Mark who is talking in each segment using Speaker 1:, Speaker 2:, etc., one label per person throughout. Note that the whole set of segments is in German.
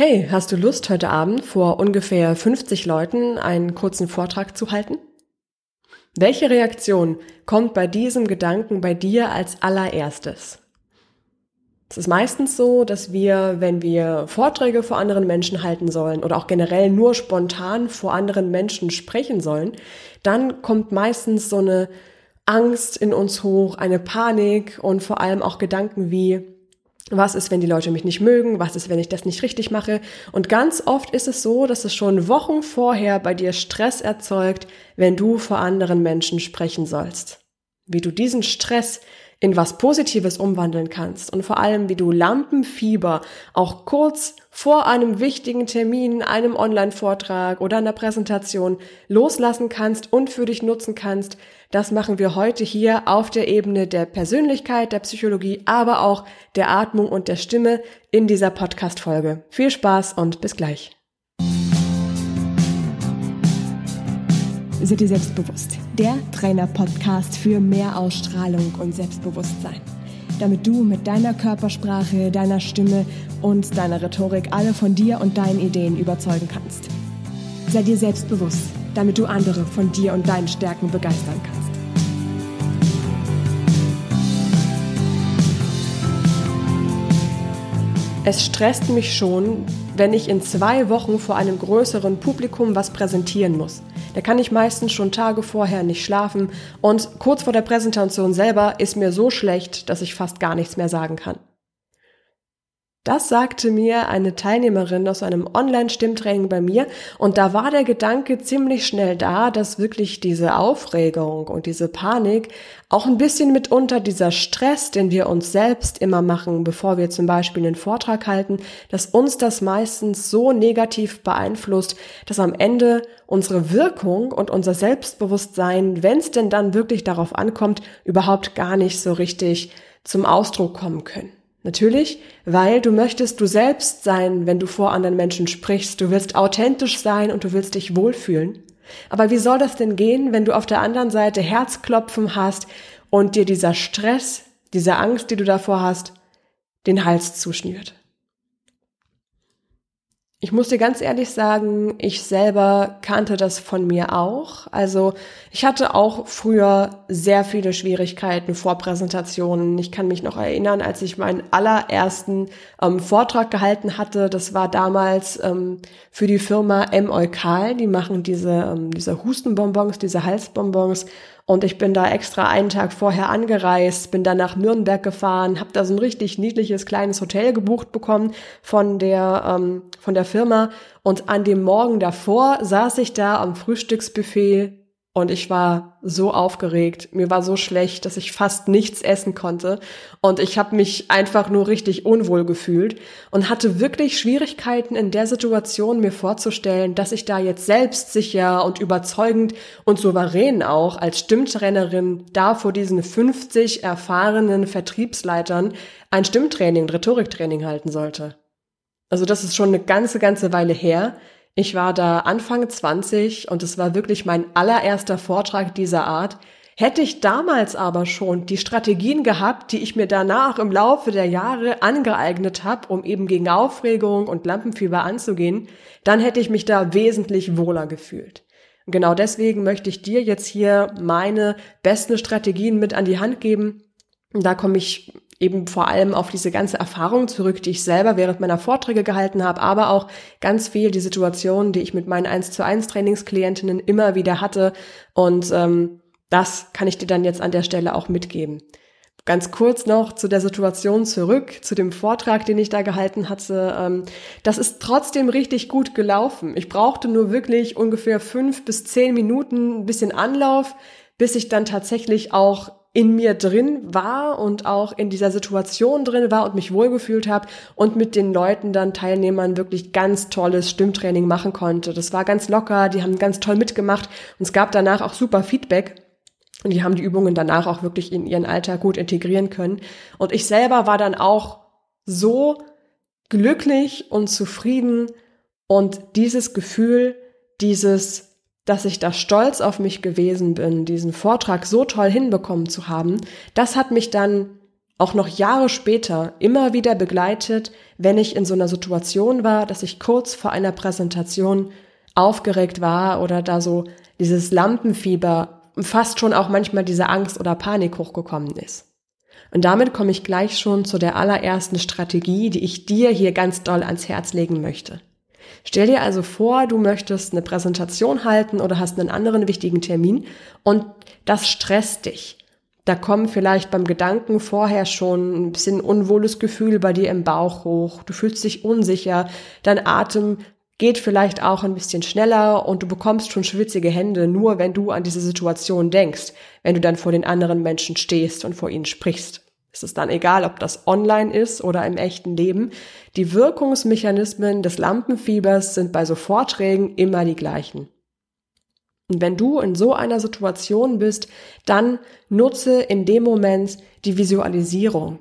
Speaker 1: Hey, hast du Lust, heute Abend vor ungefähr 50 Leuten einen kurzen Vortrag zu halten? Welche Reaktion kommt bei diesem Gedanken bei dir als allererstes? Es ist meistens so, dass wir, wenn wir Vorträge vor anderen Menschen halten sollen oder auch generell nur spontan vor anderen Menschen sprechen sollen, dann kommt meistens so eine Angst in uns hoch, eine Panik und vor allem auch Gedanken wie, was ist, wenn die Leute mich nicht mögen? Was ist, wenn ich das nicht richtig mache? Und ganz oft ist es so, dass es schon Wochen vorher bei dir Stress erzeugt, wenn du vor anderen Menschen sprechen sollst. Wie du diesen Stress in was Positives umwandeln kannst und vor allem, wie du Lampenfieber auch kurz vor einem wichtigen Termin, einem Online-Vortrag oder einer Präsentation loslassen kannst und für dich nutzen kannst, das machen wir heute hier auf der Ebene der Persönlichkeit, der Psychologie, aber auch der Atmung und der Stimme in dieser Podcast-Folge. Viel Spaß und bis gleich.
Speaker 2: Sei dir selbstbewusst. Der Trainer-Podcast für mehr Ausstrahlung und Selbstbewusstsein. Damit du mit deiner Körpersprache, deiner Stimme und deiner Rhetorik alle von dir und deinen Ideen überzeugen kannst. Sei dir selbstbewusst, damit du andere von dir und deinen Stärken begeistern kannst.
Speaker 1: Es stresst mich schon, wenn ich in zwei Wochen vor einem größeren Publikum was präsentieren muss. Da kann ich meistens schon Tage vorher nicht schlafen und kurz vor der Präsentation selber ist mir so schlecht, dass ich fast gar nichts mehr sagen kann. Das sagte mir eine Teilnehmerin aus einem Online-Stimmtraining bei mir und da war der Gedanke ziemlich schnell da, dass wirklich diese Aufregung und diese Panik auch ein bisschen mitunter dieser Stress, den wir uns selbst immer machen, bevor wir zum Beispiel einen Vortrag halten, dass uns das meistens so negativ beeinflusst, dass am Ende unsere Wirkung und unser Selbstbewusstsein, wenn es denn dann wirklich darauf ankommt, überhaupt gar nicht so richtig zum Ausdruck kommen können. Natürlich, weil du möchtest du selbst sein, wenn du vor anderen Menschen sprichst. Du willst authentisch sein und du willst dich wohlfühlen. Aber wie soll das denn gehen, wenn du auf der anderen Seite Herzklopfen hast und dir dieser Stress, diese Angst, die du davor hast, den Hals zuschnürt? Ich muss dir ganz ehrlich sagen, ich selber kannte das von mir auch. Also ich hatte auch früher sehr viele Schwierigkeiten vor Präsentationen. Ich kann mich noch erinnern, als ich meinen allerersten ähm, Vortrag gehalten hatte. Das war damals ähm, für die Firma M. Eukal. Die machen diese, ähm, diese Hustenbonbons, diese Halsbonbons. Und ich bin da extra einen Tag vorher angereist, bin dann nach Nürnberg gefahren, habe da so ein richtig niedliches kleines Hotel gebucht bekommen von der ähm, von der Firma. Und an dem Morgen davor saß ich da am Frühstücksbuffet und ich war so aufgeregt, mir war so schlecht, dass ich fast nichts essen konnte und ich habe mich einfach nur richtig unwohl gefühlt und hatte wirklich Schwierigkeiten in der Situation mir vorzustellen, dass ich da jetzt selbstsicher und überzeugend und souverän auch als Stimmtrainerin da vor diesen 50 erfahrenen Vertriebsleitern ein Stimmtraining, Rhetoriktraining halten sollte. Also das ist schon eine ganze, ganze Weile her. Ich war da Anfang 20 und es war wirklich mein allererster Vortrag dieser Art. Hätte ich damals aber schon die Strategien gehabt, die ich mir danach im Laufe der Jahre angeeignet habe, um eben gegen Aufregung und Lampenfieber anzugehen, dann hätte ich mich da wesentlich wohler gefühlt. Und genau deswegen möchte ich dir jetzt hier meine besten Strategien mit an die Hand geben. Da komme ich eben vor allem auf diese ganze Erfahrung zurück, die ich selber während meiner Vorträge gehalten habe, aber auch ganz viel die Situation, die ich mit meinen 1 zu 1 Trainingsklientinnen immer wieder hatte. Und ähm, das kann ich dir dann jetzt an der Stelle auch mitgeben. Ganz kurz noch zu der Situation zurück, zu dem Vortrag, den ich da gehalten hatte. Ähm, das ist trotzdem richtig gut gelaufen. Ich brauchte nur wirklich ungefähr fünf bis zehn Minuten, ein bisschen Anlauf, bis ich dann tatsächlich auch in mir drin war und auch in dieser Situation drin war und mich wohlgefühlt habe und mit den Leuten dann Teilnehmern wirklich ganz tolles Stimmtraining machen konnte. Das war ganz locker, die haben ganz toll mitgemacht und es gab danach auch super Feedback. Und die haben die Übungen danach auch wirklich in ihren Alltag gut integrieren können. Und ich selber war dann auch so glücklich und zufrieden und dieses Gefühl, dieses dass ich da stolz auf mich gewesen bin, diesen Vortrag so toll hinbekommen zu haben, das hat mich dann auch noch Jahre später immer wieder begleitet, wenn ich in so einer Situation war, dass ich kurz vor einer Präsentation aufgeregt war oder da so dieses Lampenfieber, fast schon auch manchmal diese Angst oder Panik hochgekommen ist. Und damit komme ich gleich schon zu der allerersten Strategie, die ich dir hier ganz doll ans Herz legen möchte. Stell dir also vor, du möchtest eine Präsentation halten oder hast einen anderen wichtigen Termin und das stresst dich. Da kommen vielleicht beim Gedanken vorher schon ein bisschen unwohles Gefühl bei dir im Bauch hoch. Du fühlst dich unsicher, dein Atem geht vielleicht auch ein bisschen schneller und du bekommst schon schwitzige Hände, nur wenn du an diese Situation denkst, wenn du dann vor den anderen Menschen stehst und vor ihnen sprichst. Es ist dann egal, ob das online ist oder im echten Leben. Die Wirkungsmechanismen des Lampenfiebers sind bei so Vorträgen immer die gleichen. Und wenn du in so einer Situation bist, dann nutze in dem Moment die Visualisierung.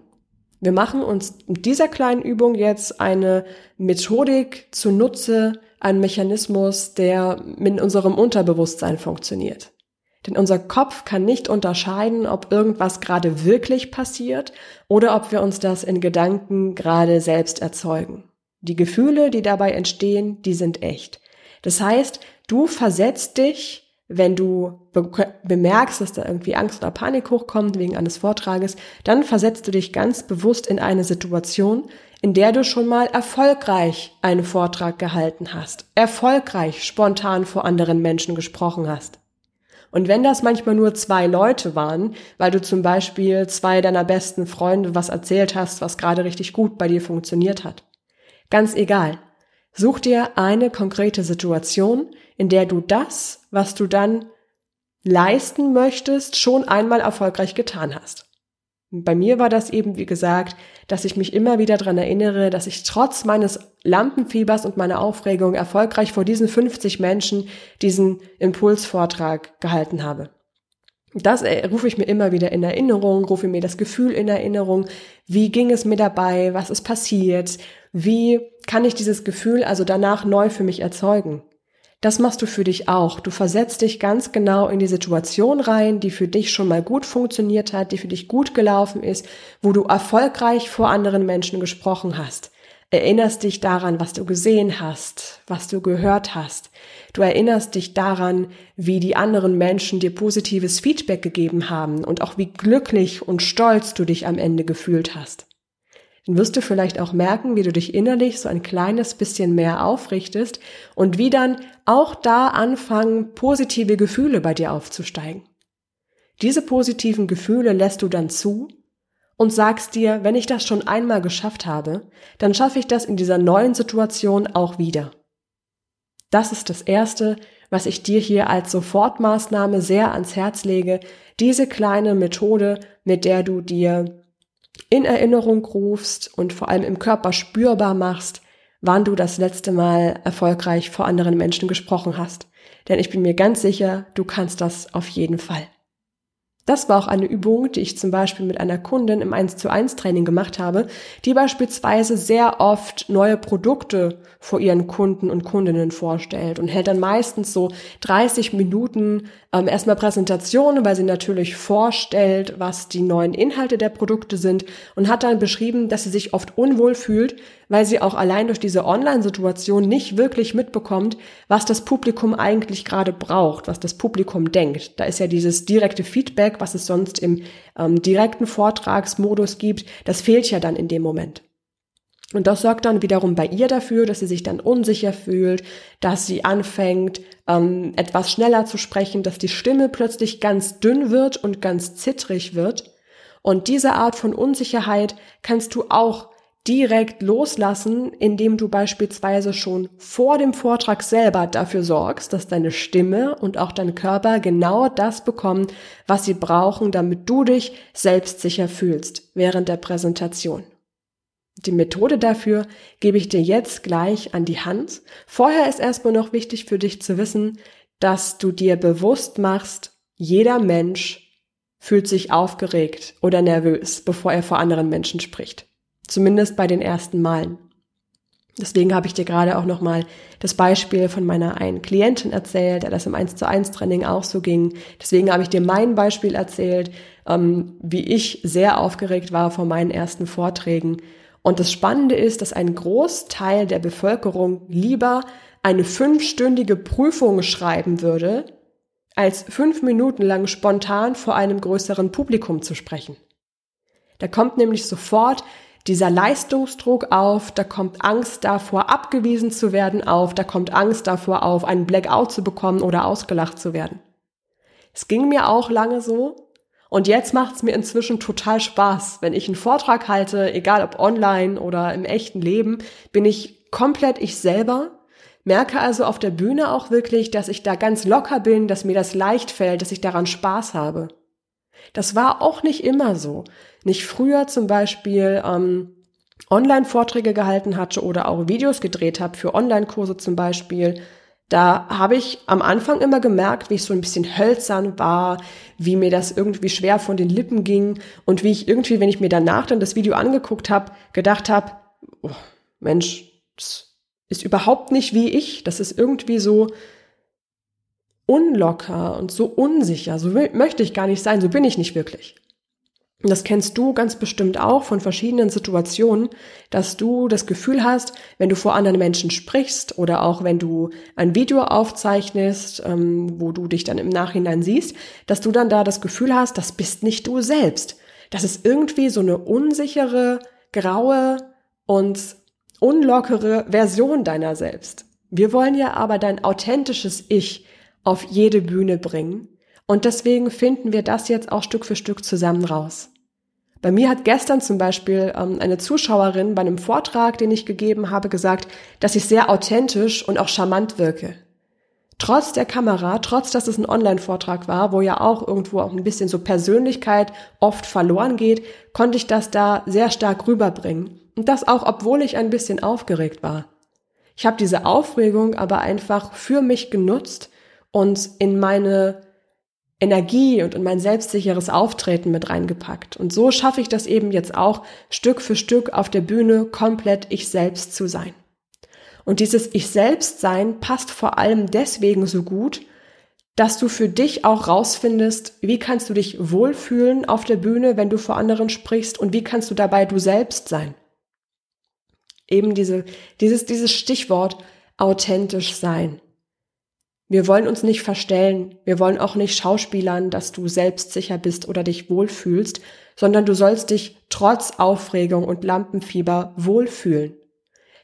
Speaker 1: Wir machen uns mit dieser kleinen Übung jetzt eine Methodik zunutze, einen Mechanismus, der mit unserem Unterbewusstsein funktioniert. Denn unser Kopf kann nicht unterscheiden, ob irgendwas gerade wirklich passiert oder ob wir uns das in Gedanken gerade selbst erzeugen. Die Gefühle, die dabei entstehen, die sind echt. Das heißt, du versetzt dich wenn du be bemerkst, dass da irgendwie Angst oder Panik hochkommt wegen eines Vortrages, dann versetzt du dich ganz bewusst in eine Situation, in der du schon mal erfolgreich einen Vortrag gehalten hast, erfolgreich spontan vor anderen Menschen gesprochen hast. Und wenn das manchmal nur zwei Leute waren, weil du zum Beispiel zwei deiner besten Freunde was erzählt hast, was gerade richtig gut bei dir funktioniert hat. Ganz egal. Such dir eine konkrete Situation, in der du das, was du dann leisten möchtest, schon einmal erfolgreich getan hast. Bei mir war das eben, wie gesagt, dass ich mich immer wieder dran erinnere, dass ich trotz meines Lampenfiebers und meiner Aufregung erfolgreich vor diesen 50 Menschen diesen Impulsvortrag gehalten habe. Das rufe ich mir immer wieder in Erinnerung, rufe mir das Gefühl in Erinnerung, wie ging es mir dabei, was ist passiert, wie kann ich dieses Gefühl also danach neu für mich erzeugen. Das machst du für dich auch. Du versetzt dich ganz genau in die Situation rein, die für dich schon mal gut funktioniert hat, die für dich gut gelaufen ist, wo du erfolgreich vor anderen Menschen gesprochen hast. Erinnerst dich daran, was du gesehen hast, was du gehört hast. Du erinnerst dich daran, wie die anderen Menschen dir positives Feedback gegeben haben und auch wie glücklich und stolz du dich am Ende gefühlt hast. Dann wirst du vielleicht auch merken, wie du dich innerlich so ein kleines bisschen mehr aufrichtest und wie dann auch da anfangen, positive Gefühle bei dir aufzusteigen. Diese positiven Gefühle lässt du dann zu und sagst dir, wenn ich das schon einmal geschafft habe, dann schaffe ich das in dieser neuen Situation auch wieder. Das ist das Erste, was ich dir hier als Sofortmaßnahme sehr ans Herz lege, diese kleine Methode, mit der du dir in Erinnerung rufst und vor allem im Körper spürbar machst, wann du das letzte Mal erfolgreich vor anderen Menschen gesprochen hast. Denn ich bin mir ganz sicher, du kannst das auf jeden Fall. Das war auch eine Übung, die ich zum Beispiel mit einer Kundin im 1 zu 1 Training gemacht habe, die beispielsweise sehr oft neue Produkte vor ihren Kunden und Kundinnen vorstellt und hält dann meistens so 30 Minuten ähm, erstmal Präsentation, weil sie natürlich vorstellt, was die neuen Inhalte der Produkte sind und hat dann beschrieben, dass sie sich oft unwohl fühlt, weil sie auch allein durch diese Online-Situation nicht wirklich mitbekommt, was das Publikum eigentlich gerade braucht, was das Publikum denkt. Da ist ja dieses direkte Feedback, was es sonst im ähm, direkten Vortragsmodus gibt, das fehlt ja dann in dem Moment. Und das sorgt dann wiederum bei ihr dafür, dass sie sich dann unsicher fühlt, dass sie anfängt, ähm, etwas schneller zu sprechen, dass die Stimme plötzlich ganz dünn wird und ganz zittrig wird. Und diese Art von Unsicherheit kannst du auch direkt loslassen, indem du beispielsweise schon vor dem Vortrag selber dafür sorgst, dass deine Stimme und auch dein Körper genau das bekommen, was sie brauchen, damit du dich selbstsicher fühlst während der Präsentation. Die Methode dafür gebe ich dir jetzt gleich an die Hand. Vorher ist erstmal noch wichtig für dich zu wissen, dass du dir bewusst machst, jeder Mensch fühlt sich aufgeregt oder nervös, bevor er vor anderen Menschen spricht. Zumindest bei den ersten Malen. Deswegen habe ich dir gerade auch nochmal das Beispiel von meiner einen Klientin erzählt, der das im 1 zu 1 Training auch so ging. Deswegen habe ich dir mein Beispiel erzählt, ähm, wie ich sehr aufgeregt war vor meinen ersten Vorträgen. Und das Spannende ist, dass ein Großteil der Bevölkerung lieber eine fünfstündige Prüfung schreiben würde, als fünf Minuten lang spontan vor einem größeren Publikum zu sprechen. Da kommt nämlich sofort dieser Leistungsdruck auf, da kommt Angst davor, abgewiesen zu werden auf, da kommt Angst davor auf, einen Blackout zu bekommen oder ausgelacht zu werden. Es ging mir auch lange so und jetzt macht es mir inzwischen total Spaß. Wenn ich einen Vortrag halte, egal ob online oder im echten Leben, bin ich komplett ich selber, merke also auf der Bühne auch wirklich, dass ich da ganz locker bin, dass mir das leicht fällt, dass ich daran Spaß habe. Das war auch nicht immer so. Nicht früher zum Beispiel ähm, Online-Vorträge gehalten hatte oder auch Videos gedreht habe für Online-Kurse zum Beispiel. Da habe ich am Anfang immer gemerkt, wie ich so ein bisschen hölzern war, wie mir das irgendwie schwer von den Lippen ging und wie ich irgendwie, wenn ich mir danach dann das Video angeguckt habe, gedacht habe, oh, Mensch, das ist überhaupt nicht wie ich. Das ist irgendwie so, unlocker und so unsicher. So möchte ich gar nicht sein, so bin ich nicht wirklich. Und das kennst du ganz bestimmt auch von verschiedenen Situationen, dass du das Gefühl hast, wenn du vor anderen Menschen sprichst oder auch wenn du ein Video aufzeichnest, ähm, wo du dich dann im Nachhinein siehst, dass du dann da das Gefühl hast, das bist nicht du selbst. Das ist irgendwie so eine unsichere, graue und unlockere Version deiner selbst. Wir wollen ja aber dein authentisches Ich, auf jede Bühne bringen. Und deswegen finden wir das jetzt auch Stück für Stück zusammen raus. Bei mir hat gestern zum Beispiel ähm, eine Zuschauerin bei einem Vortrag, den ich gegeben habe, gesagt, dass ich sehr authentisch und auch charmant wirke. Trotz der Kamera, trotz dass es ein Online-Vortrag war, wo ja auch irgendwo auch ein bisschen so Persönlichkeit oft verloren geht, konnte ich das da sehr stark rüberbringen. Und das auch, obwohl ich ein bisschen aufgeregt war. Ich habe diese Aufregung aber einfach für mich genutzt, und in meine Energie und in mein selbstsicheres Auftreten mit reingepackt. Und so schaffe ich das eben jetzt auch Stück für Stück auf der Bühne komplett ich selbst zu sein. Und dieses Ich selbst sein passt vor allem deswegen so gut, dass du für dich auch rausfindest, wie kannst du dich wohlfühlen auf der Bühne, wenn du vor anderen sprichst und wie kannst du dabei du selbst sein. Eben diese, dieses, dieses Stichwort authentisch sein. Wir wollen uns nicht verstellen, wir wollen auch nicht schauspielern, dass du selbstsicher bist oder dich wohlfühlst, sondern du sollst dich trotz Aufregung und Lampenfieber wohlfühlen.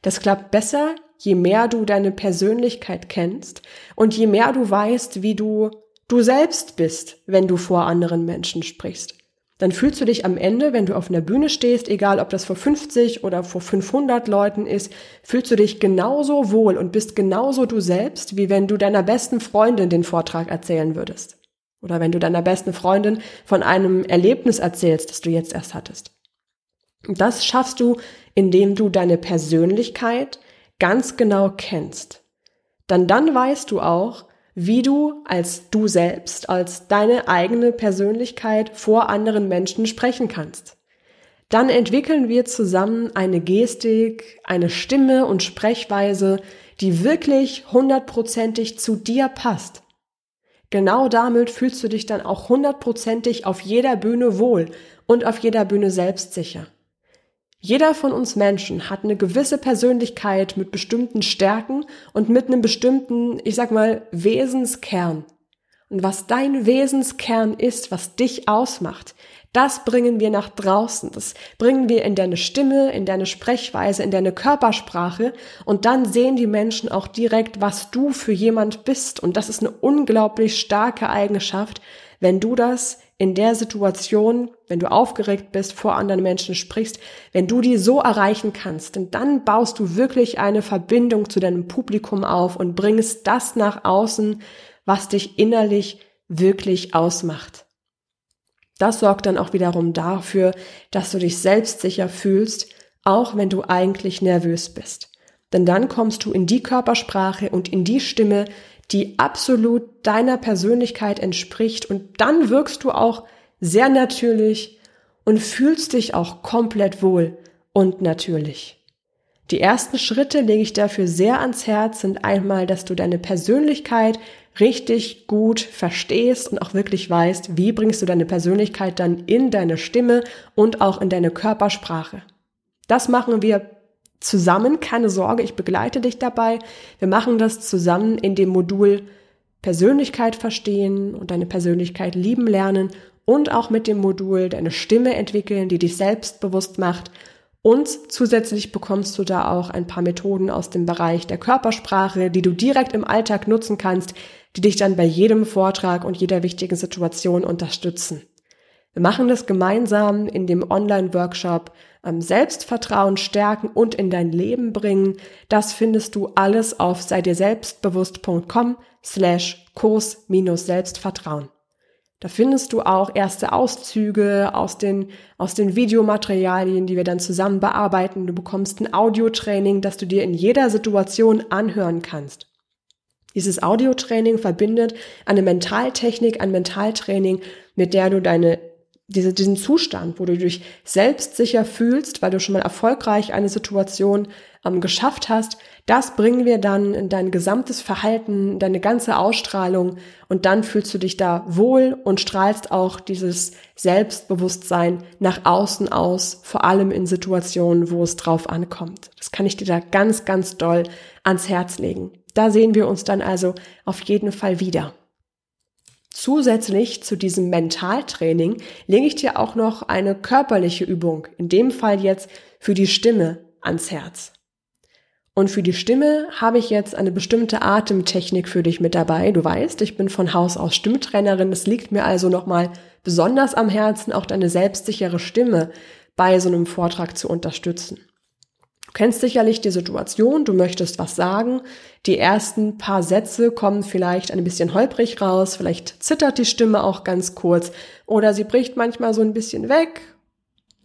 Speaker 1: Das klappt besser, je mehr du deine Persönlichkeit kennst und je mehr du weißt, wie du du selbst bist, wenn du vor anderen Menschen sprichst dann fühlst du dich am Ende, wenn du auf einer Bühne stehst, egal ob das vor 50 oder vor 500 Leuten ist, fühlst du dich genauso wohl und bist genauso du selbst, wie wenn du deiner besten Freundin den Vortrag erzählen würdest. Oder wenn du deiner besten Freundin von einem Erlebnis erzählst, das du jetzt erst hattest. Und das schaffst du, indem du deine Persönlichkeit ganz genau kennst. Dann dann weißt du auch, wie du als du selbst, als deine eigene Persönlichkeit vor anderen Menschen sprechen kannst. Dann entwickeln wir zusammen eine Gestik, eine Stimme und Sprechweise, die wirklich hundertprozentig zu dir passt. Genau damit fühlst du dich dann auch hundertprozentig auf jeder Bühne wohl und auf jeder Bühne selbstsicher. Jeder von uns Menschen hat eine gewisse Persönlichkeit mit bestimmten Stärken und mit einem bestimmten, ich sag mal, Wesenskern. Und was dein Wesenskern ist, was dich ausmacht, das bringen wir nach draußen. Das bringen wir in deine Stimme, in deine Sprechweise, in deine Körpersprache. Und dann sehen die Menschen auch direkt, was du für jemand bist. Und das ist eine unglaublich starke Eigenschaft, wenn du das in der Situation, wenn du aufgeregt bist, vor anderen Menschen sprichst, wenn du die so erreichen kannst, denn dann baust du wirklich eine Verbindung zu deinem Publikum auf und bringst das nach außen, was dich innerlich wirklich ausmacht. Das sorgt dann auch wiederum dafür, dass du dich selbstsicher fühlst, auch wenn du eigentlich nervös bist. Denn dann kommst du in die Körpersprache und in die Stimme, die absolut deiner Persönlichkeit entspricht und dann wirkst du auch sehr natürlich und fühlst dich auch komplett wohl und natürlich. Die ersten Schritte lege ich dafür sehr ans Herz, sind einmal, dass du deine Persönlichkeit richtig gut verstehst und auch wirklich weißt, wie bringst du deine Persönlichkeit dann in deine Stimme und auch in deine Körpersprache. Das machen wir zusammen, keine Sorge, ich begleite dich dabei. Wir machen das zusammen in dem Modul Persönlichkeit verstehen und deine Persönlichkeit lieben lernen und auch mit dem Modul deine Stimme entwickeln, die dich selbstbewusst macht. Und zusätzlich bekommst du da auch ein paar Methoden aus dem Bereich der Körpersprache, die du direkt im Alltag nutzen kannst, die dich dann bei jedem Vortrag und jeder wichtigen Situation unterstützen. Wir machen das gemeinsam in dem Online-Workshop Selbstvertrauen stärken und in dein Leben bringen. Das findest du alles auf sei dir selbstbewusst.com slash Kurs minus Selbstvertrauen. Da findest du auch erste Auszüge aus den, aus den Videomaterialien, die wir dann zusammen bearbeiten. Du bekommst ein Audiotraining, das du dir in jeder Situation anhören kannst. Dieses Audiotraining verbindet eine Mentaltechnik, ein Mentaltraining, mit der du deine diese, diesen Zustand, wo du dich selbstsicher fühlst, weil du schon mal erfolgreich eine Situation ähm, geschafft hast, das bringen wir dann in dein gesamtes Verhalten, deine ganze Ausstrahlung und dann fühlst du dich da wohl und strahlst auch dieses Selbstbewusstsein nach außen aus, vor allem in Situationen, wo es drauf ankommt. Das kann ich dir da ganz, ganz doll ans Herz legen. Da sehen wir uns dann also auf jeden Fall wieder. Zusätzlich zu diesem Mentaltraining lege ich dir auch noch eine körperliche Übung, in dem Fall jetzt für die Stimme, ans Herz. Und für die Stimme habe ich jetzt eine bestimmte Atemtechnik für dich mit dabei. Du weißt, ich bin von Haus aus Stimmtrainerin. Es liegt mir also nochmal besonders am Herzen, auch deine selbstsichere Stimme bei so einem Vortrag zu unterstützen. Kennst sicherlich die Situation, du möchtest was sagen. Die ersten paar Sätze kommen vielleicht ein bisschen holprig raus, vielleicht zittert die Stimme auch ganz kurz oder sie bricht manchmal so ein bisschen weg.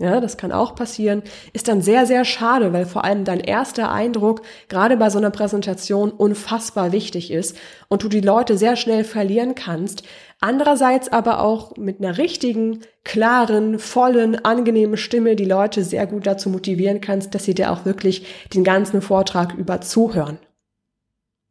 Speaker 1: Ja, das kann auch passieren. Ist dann sehr, sehr schade, weil vor allem dein erster Eindruck gerade bei so einer Präsentation unfassbar wichtig ist und du die Leute sehr schnell verlieren kannst, Andererseits aber auch mit einer richtigen, klaren, vollen, angenehmen Stimme die Leute sehr gut dazu motivieren kannst, dass sie dir auch wirklich den ganzen Vortrag über zuhören.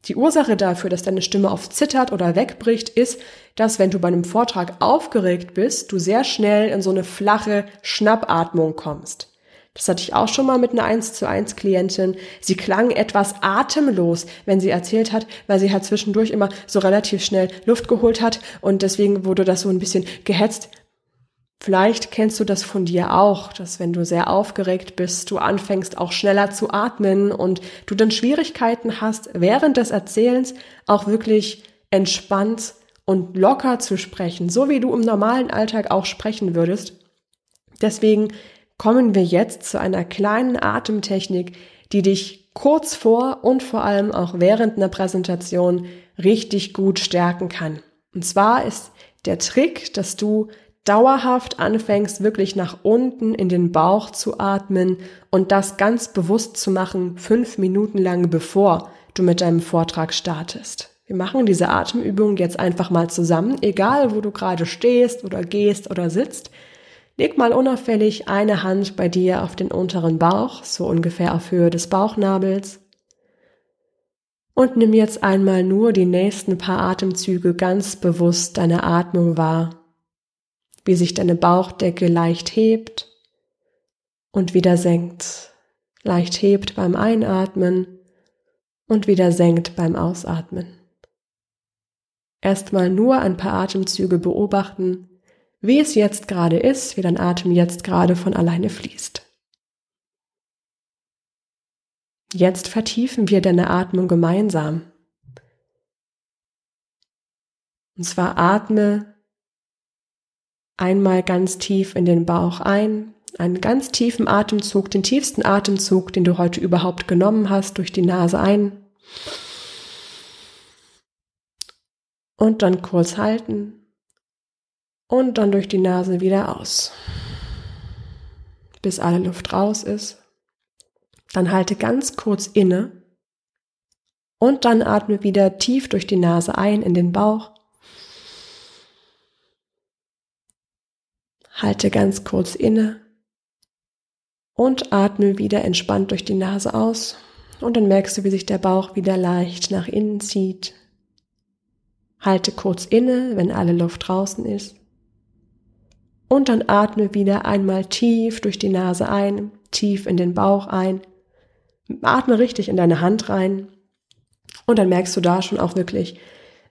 Speaker 1: Die Ursache dafür, dass deine Stimme oft zittert oder wegbricht, ist, dass wenn du bei einem Vortrag aufgeregt bist, du sehr schnell in so eine flache Schnappatmung kommst. Das hatte ich auch schon mal mit einer 1 zu 1 Klientin. Sie klang etwas atemlos, wenn sie erzählt hat, weil sie halt zwischendurch immer so relativ schnell Luft geholt hat und deswegen wurde das so ein bisschen gehetzt. Vielleicht kennst du das von dir auch, dass wenn du sehr aufgeregt bist, du anfängst auch schneller zu atmen und du dann Schwierigkeiten hast, während des Erzählens auch wirklich entspannt und locker zu sprechen, so wie du im normalen Alltag auch sprechen würdest. Deswegen kommen wir jetzt zu einer kleinen Atemtechnik, die dich kurz vor und vor allem auch während einer Präsentation richtig gut stärken kann. Und zwar ist der Trick, dass du dauerhaft anfängst, wirklich nach unten in den Bauch zu atmen und das ganz bewusst zu machen, fünf Minuten lang, bevor du mit deinem Vortrag startest. Wir machen diese Atemübung jetzt einfach mal zusammen, egal wo du gerade stehst oder gehst oder sitzt. Leg mal unauffällig eine Hand bei dir auf den unteren Bauch, so ungefähr auf Höhe des Bauchnabels. Und nimm jetzt einmal nur die nächsten paar Atemzüge ganz bewusst deine Atmung wahr, wie sich deine Bauchdecke leicht hebt und wieder senkt, leicht hebt beim Einatmen und wieder senkt beim Ausatmen. Erstmal nur ein paar Atemzüge beobachten, wie es jetzt gerade ist, wie dein Atem jetzt gerade von alleine fließt. Jetzt vertiefen wir deine Atmung gemeinsam. Und zwar atme einmal ganz tief in den Bauch ein, einen ganz tiefen Atemzug, den tiefsten Atemzug, den du heute überhaupt genommen hast, durch die Nase ein. Und dann kurz halten und dann durch die Nase wieder aus, bis alle Luft raus ist. Dann halte ganz kurz inne und dann atme wieder tief durch die Nase ein in den Bauch. Halte ganz kurz inne Und atme wieder entspannt durch die Nase aus. Und dann merkst du, wie sich der Bauch wieder leicht nach innen zieht. Halte kurz inne, wenn alle Luft draußen ist. Und dann atme wieder einmal tief durch die Nase ein, tief in den Bauch ein. Atme richtig in deine Hand rein. Und dann merkst du da schon auch wirklich,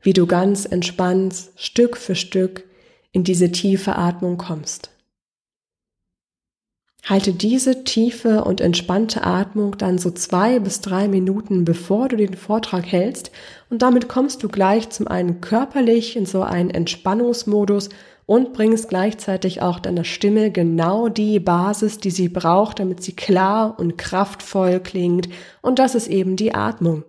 Speaker 1: wie du ganz entspannt Stück für Stück in diese tiefe Atmung kommst. Halte diese tiefe und entspannte Atmung dann so zwei bis drei Minuten, bevor du den Vortrag hältst und damit kommst du gleich zum einen körperlich in so einen Entspannungsmodus und bringst gleichzeitig auch deiner Stimme genau die Basis, die sie braucht, damit sie klar und kraftvoll klingt und das ist eben die Atmung.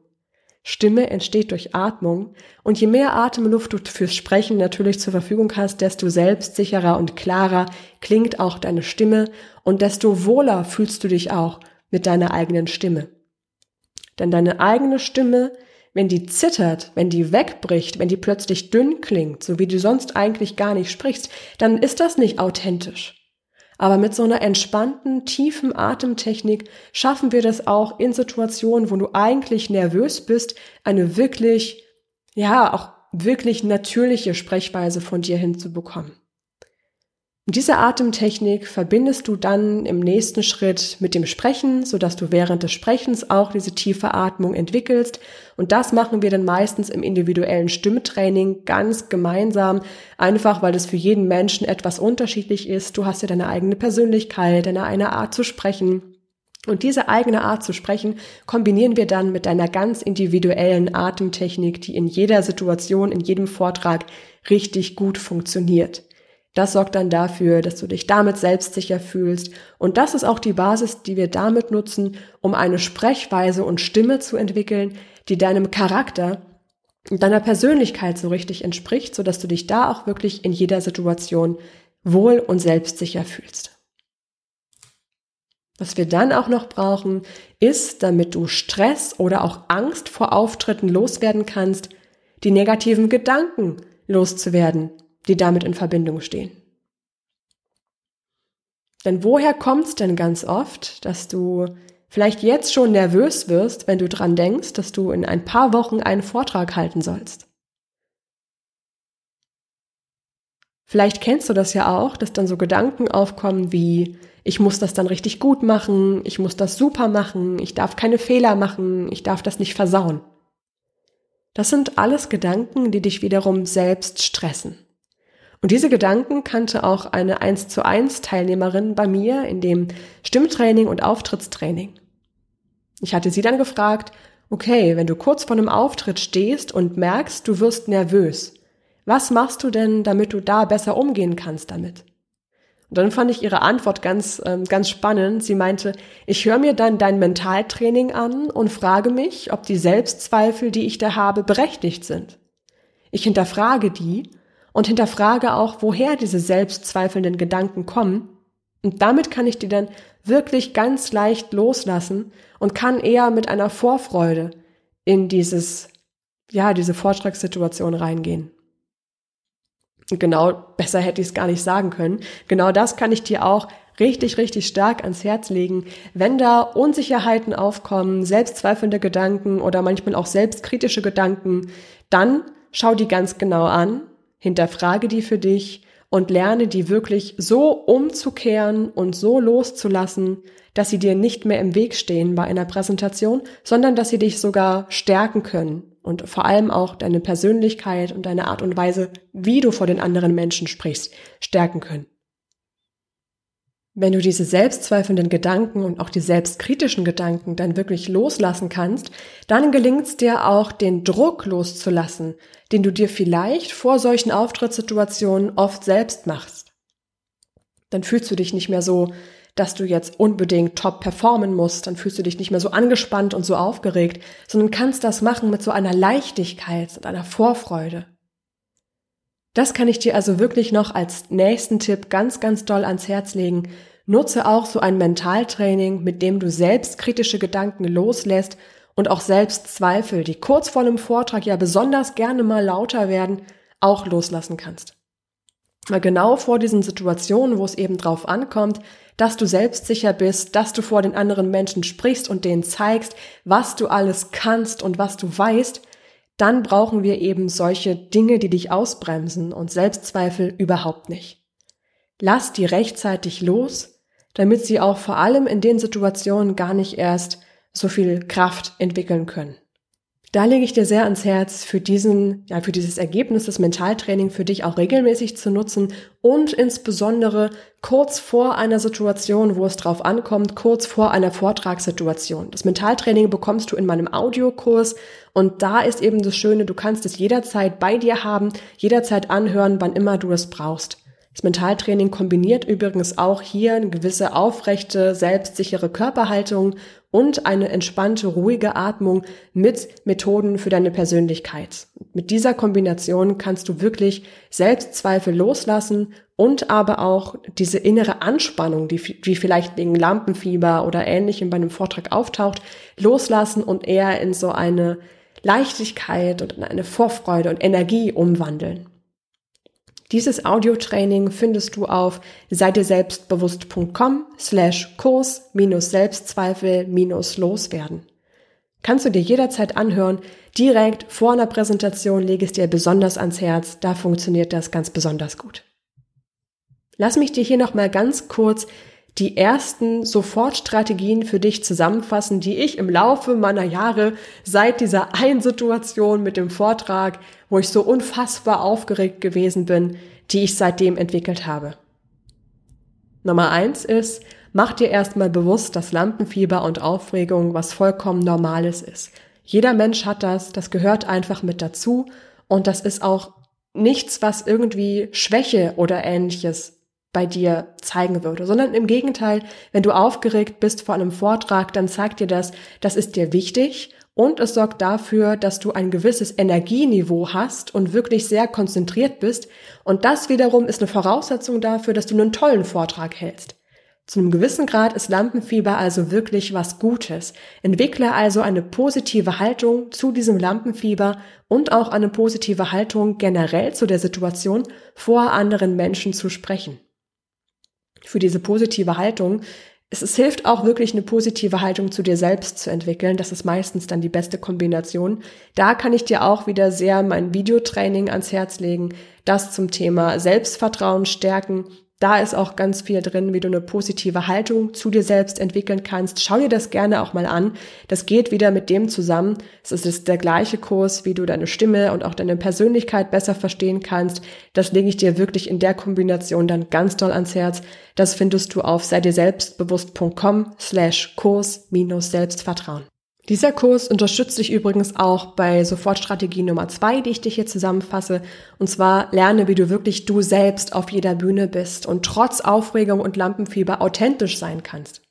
Speaker 1: Stimme entsteht durch Atmung und je mehr Atemluft du fürs Sprechen natürlich zur Verfügung hast, desto selbstsicherer und klarer klingt auch deine Stimme und desto wohler fühlst du dich auch mit deiner eigenen Stimme. Denn deine eigene Stimme, wenn die zittert, wenn die wegbricht, wenn die plötzlich dünn klingt, so wie du sonst eigentlich gar nicht sprichst, dann ist das nicht authentisch. Aber mit so einer entspannten, tiefen Atemtechnik schaffen wir das auch in Situationen, wo du eigentlich nervös bist, eine wirklich, ja, auch wirklich natürliche Sprechweise von dir hinzubekommen. Diese Atemtechnik verbindest du dann im nächsten Schritt mit dem Sprechen, sodass du während des Sprechens auch diese tiefe Atmung entwickelst. Und das machen wir dann meistens im individuellen Stimmtraining ganz gemeinsam, einfach weil es für jeden Menschen etwas unterschiedlich ist. Du hast ja deine eigene Persönlichkeit, deine eine Art zu sprechen. Und diese eigene Art zu sprechen kombinieren wir dann mit deiner ganz individuellen Atemtechnik, die in jeder Situation, in jedem Vortrag richtig gut funktioniert. Das sorgt dann dafür, dass du dich damit selbstsicher fühlst. Und das ist auch die Basis, die wir damit nutzen, um eine Sprechweise und Stimme zu entwickeln, die deinem Charakter und deiner Persönlichkeit so richtig entspricht, sodass du dich da auch wirklich in jeder Situation wohl und selbstsicher fühlst. Was wir dann auch noch brauchen, ist, damit du Stress oder auch Angst vor Auftritten loswerden kannst, die negativen Gedanken loszuwerden, die damit in Verbindung stehen. Denn woher kommt es denn ganz oft, dass du vielleicht jetzt schon nervös wirst, wenn du dran denkst, dass du in ein paar Wochen einen Vortrag halten sollst? Vielleicht kennst du das ja auch, dass dann so Gedanken aufkommen wie, ich muss das dann richtig gut machen, ich muss das super machen, ich darf keine Fehler machen, ich darf das nicht versauen. Das sind alles Gedanken, die dich wiederum selbst stressen. Und diese Gedanken kannte auch eine 1 zu 1 Teilnehmerin bei mir in dem Stimmtraining und Auftrittstraining. Ich hatte sie dann gefragt, okay, wenn du kurz vor einem Auftritt stehst und merkst, du wirst nervös, was machst du denn, damit du da besser umgehen kannst damit? Und dann fand ich ihre Antwort ganz, ähm, ganz spannend. Sie meinte, ich höre mir dann dein Mentaltraining an und frage mich, ob die Selbstzweifel, die ich da habe, berechtigt sind. Ich hinterfrage die und hinterfrage auch, woher diese selbstzweifelnden Gedanken kommen. Und damit kann ich die dann wirklich ganz leicht loslassen und kann eher mit einer Vorfreude in dieses, ja, diese Vortragssituation reingehen. Genau, besser hätte ich es gar nicht sagen können. Genau das kann ich dir auch richtig, richtig stark ans Herz legen. Wenn da Unsicherheiten aufkommen, selbstzweifelnde Gedanken oder manchmal auch selbstkritische Gedanken, dann schau die ganz genau an hinterfrage die für dich und lerne die wirklich so umzukehren und so loszulassen, dass sie dir nicht mehr im Weg stehen bei einer Präsentation, sondern dass sie dich sogar stärken können und vor allem auch deine Persönlichkeit und deine Art und Weise, wie du vor den anderen Menschen sprichst, stärken können. Wenn du diese selbstzweifelnden Gedanken und auch die selbstkritischen Gedanken dann wirklich loslassen kannst, dann gelingt es dir auch, den Druck loszulassen, den du dir vielleicht vor solchen Auftrittssituationen oft selbst machst. Dann fühlst du dich nicht mehr so, dass du jetzt unbedingt top performen musst, dann fühlst du dich nicht mehr so angespannt und so aufgeregt, sondern kannst das machen mit so einer Leichtigkeit und einer Vorfreude. Das kann ich dir also wirklich noch als nächsten Tipp ganz, ganz doll ans Herz legen. Nutze auch so ein Mentaltraining, mit dem du selbstkritische Gedanken loslässt und auch Selbstzweifel, die kurz vor einem Vortrag ja besonders gerne mal lauter werden, auch loslassen kannst. Genau vor diesen Situationen, wo es eben drauf ankommt, dass du selbstsicher bist, dass du vor den anderen Menschen sprichst und denen zeigst, was du alles kannst und was du weißt, dann brauchen wir eben solche Dinge, die dich ausbremsen und Selbstzweifel überhaupt nicht. Lass die rechtzeitig los, damit sie auch vor allem in den Situationen gar nicht erst so viel Kraft entwickeln können. Da lege ich dir sehr ans Herz, für diesen, ja, für dieses Ergebnis des Mentaltraining für dich auch regelmäßig zu nutzen und insbesondere kurz vor einer Situation, wo es drauf ankommt, kurz vor einer Vortragssituation. Das Mentaltraining bekommst du in meinem Audiokurs und da ist eben das Schöne, du kannst es jederzeit bei dir haben, jederzeit anhören, wann immer du es brauchst. Das Mentaltraining kombiniert übrigens auch hier eine gewisse aufrechte, selbstsichere Körperhaltung und eine entspannte, ruhige Atmung mit Methoden für deine Persönlichkeit. Mit dieser Kombination kannst du wirklich Selbstzweifel loslassen und aber auch diese innere Anspannung, die, die vielleicht wegen Lampenfieber oder ähnlichem bei einem Vortrag auftaucht, loslassen und eher in so eine Leichtigkeit und eine Vorfreude und Energie umwandeln. Dieses Audiotraining findest du auf seidirselbstbewusst.com slash Kurs minus Selbstzweifel minus Loswerden. Kannst du dir jederzeit anhören, direkt vor einer Präsentation lege es dir besonders ans Herz, da funktioniert das ganz besonders gut. Lass mich dir hier nochmal ganz kurz die ersten Sofortstrategien für dich zusammenfassen, die ich im Laufe meiner Jahre seit dieser einen Situation mit dem Vortrag, wo ich so unfassbar aufgeregt gewesen bin, die ich seitdem entwickelt habe. Nummer eins ist, mach dir erstmal bewusst, dass Lampenfieber und Aufregung was vollkommen Normales ist. Jeder Mensch hat das, das gehört einfach mit dazu und das ist auch nichts, was irgendwie Schwäche oder ähnliches bei dir zeigen würde, sondern im Gegenteil, wenn du aufgeregt bist vor einem Vortrag, dann zeigt dir das, das ist dir wichtig und es sorgt dafür, dass du ein gewisses Energieniveau hast und wirklich sehr konzentriert bist und das wiederum ist eine Voraussetzung dafür, dass du einen tollen Vortrag hältst. Zu einem gewissen Grad ist Lampenfieber also wirklich was Gutes. Entwickle also eine positive Haltung zu diesem Lampenfieber und auch eine positive Haltung generell zu der Situation, vor anderen Menschen zu sprechen für diese positive Haltung. Es, es hilft auch wirklich eine positive Haltung zu dir selbst zu entwickeln. Das ist meistens dann die beste Kombination. Da kann ich dir auch wieder sehr mein Videotraining ans Herz legen, das zum Thema Selbstvertrauen stärken da ist auch ganz viel drin, wie du eine positive Haltung zu dir selbst entwickeln kannst. Schau dir das gerne auch mal an. Das geht wieder mit dem zusammen. Es ist der gleiche Kurs, wie du deine Stimme und auch deine Persönlichkeit besser verstehen kannst. Das lege ich dir wirklich in der Kombination dann ganz doll ans Herz. Das findest du auf sei dir selbstbewusst.com slash Kurs minus Selbstvertrauen. Dieser Kurs unterstützt dich übrigens auch bei Sofortstrategie Nummer zwei, die ich dich hier zusammenfasse. Und zwar lerne, wie du wirklich du selbst auf jeder Bühne bist und trotz Aufregung und Lampenfieber authentisch sein kannst.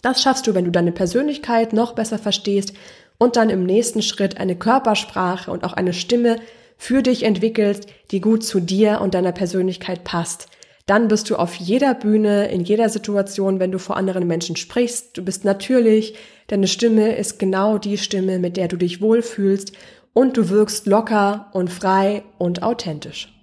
Speaker 1: Das schaffst du, wenn du deine Persönlichkeit noch besser verstehst und dann im nächsten Schritt eine Körpersprache und auch eine Stimme für dich entwickelst, die gut zu dir und deiner Persönlichkeit passt dann bist du auf jeder Bühne, in jeder Situation, wenn du vor anderen Menschen sprichst. Du bist natürlich, deine Stimme ist genau die Stimme, mit der du dich wohlfühlst und du wirkst locker und frei und authentisch.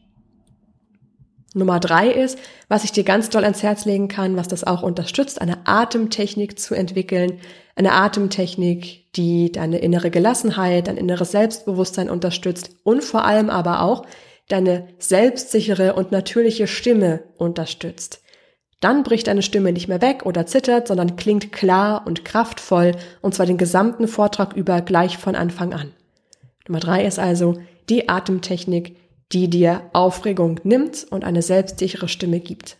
Speaker 1: Nummer drei ist, was ich dir ganz doll ans Herz legen kann, was das auch unterstützt, eine Atemtechnik zu entwickeln. Eine Atemtechnik, die deine innere Gelassenheit, dein inneres Selbstbewusstsein unterstützt und vor allem aber auch deine selbstsichere und natürliche Stimme unterstützt. Dann bricht deine Stimme nicht mehr weg oder zittert, sondern klingt klar und kraftvoll und zwar den gesamten Vortrag über gleich von Anfang an. Nummer drei ist also die Atemtechnik, die dir Aufregung nimmt und eine selbstsichere Stimme gibt.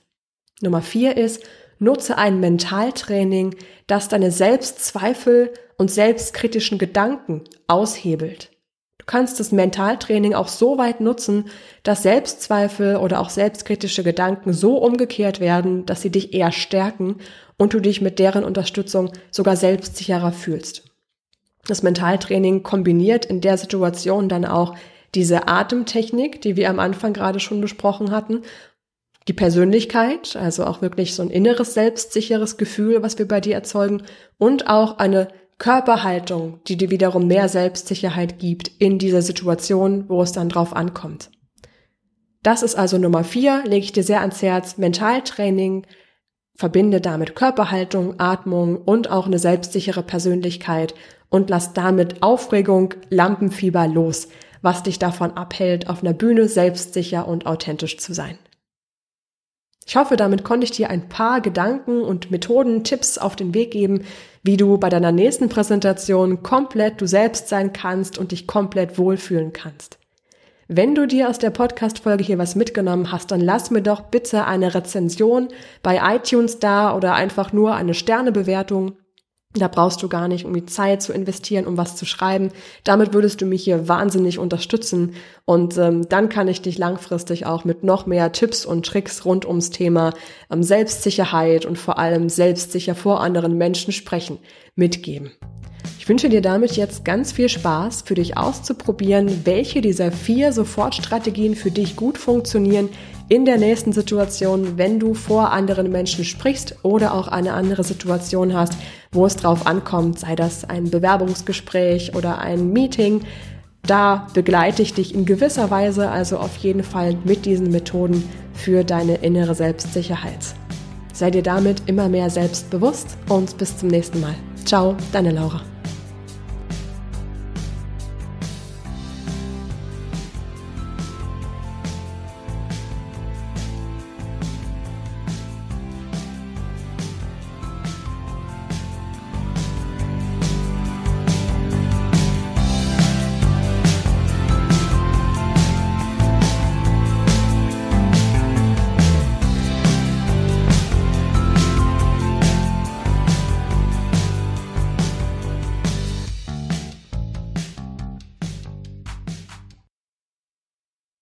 Speaker 1: Nummer vier ist, nutze ein Mentaltraining, das deine Selbstzweifel und selbstkritischen Gedanken aushebelt. Kannst das Mentaltraining auch so weit nutzen, dass Selbstzweifel oder auch selbstkritische Gedanken so umgekehrt werden, dass sie dich eher stärken und du dich mit deren Unterstützung sogar selbstsicherer fühlst. Das Mentaltraining kombiniert in der Situation dann auch diese Atemtechnik, die wir am Anfang gerade schon besprochen hatten, die Persönlichkeit, also auch wirklich so ein inneres selbstsicheres Gefühl, was wir bei dir erzeugen und auch eine Körperhaltung, die dir wiederum mehr Selbstsicherheit gibt in dieser Situation, wo es dann drauf ankommt. Das ist also Nummer vier, lege ich dir sehr ans Herz. Mentaltraining, verbinde damit Körperhaltung, Atmung und auch eine selbstsichere Persönlichkeit und lass damit Aufregung, Lampenfieber los, was dich davon abhält, auf einer Bühne selbstsicher und authentisch zu sein. Ich hoffe, damit konnte ich dir ein paar Gedanken und Methoden, Tipps auf den Weg geben, wie du bei deiner nächsten Präsentation komplett du selbst sein kannst und dich komplett wohlfühlen kannst. Wenn du dir aus der Podcast-Folge hier was mitgenommen hast, dann lass mir doch bitte eine Rezension bei iTunes da oder einfach nur eine Sternebewertung. Da brauchst du gar nicht um die Zeit zu investieren, um was zu schreiben. Damit würdest du mich hier wahnsinnig unterstützen und ähm, dann kann ich dich langfristig auch mit noch mehr Tipps und Tricks rund ums Thema ähm, Selbstsicherheit und vor allem selbstsicher vor anderen Menschen sprechen mitgeben. Ich wünsche dir damit jetzt ganz viel Spaß, für dich auszuprobieren, welche dieser vier Sofortstrategien für dich gut funktionieren in der nächsten Situation, wenn du vor anderen Menschen sprichst oder auch eine andere Situation hast, wo es drauf ankommt, sei das ein Bewerbungsgespräch oder ein Meeting. Da begleite ich dich in gewisser Weise also auf jeden Fall mit diesen Methoden für deine innere Selbstsicherheit. Sei dir damit immer mehr selbstbewusst und bis zum nächsten Mal. Ciao, deine Laura.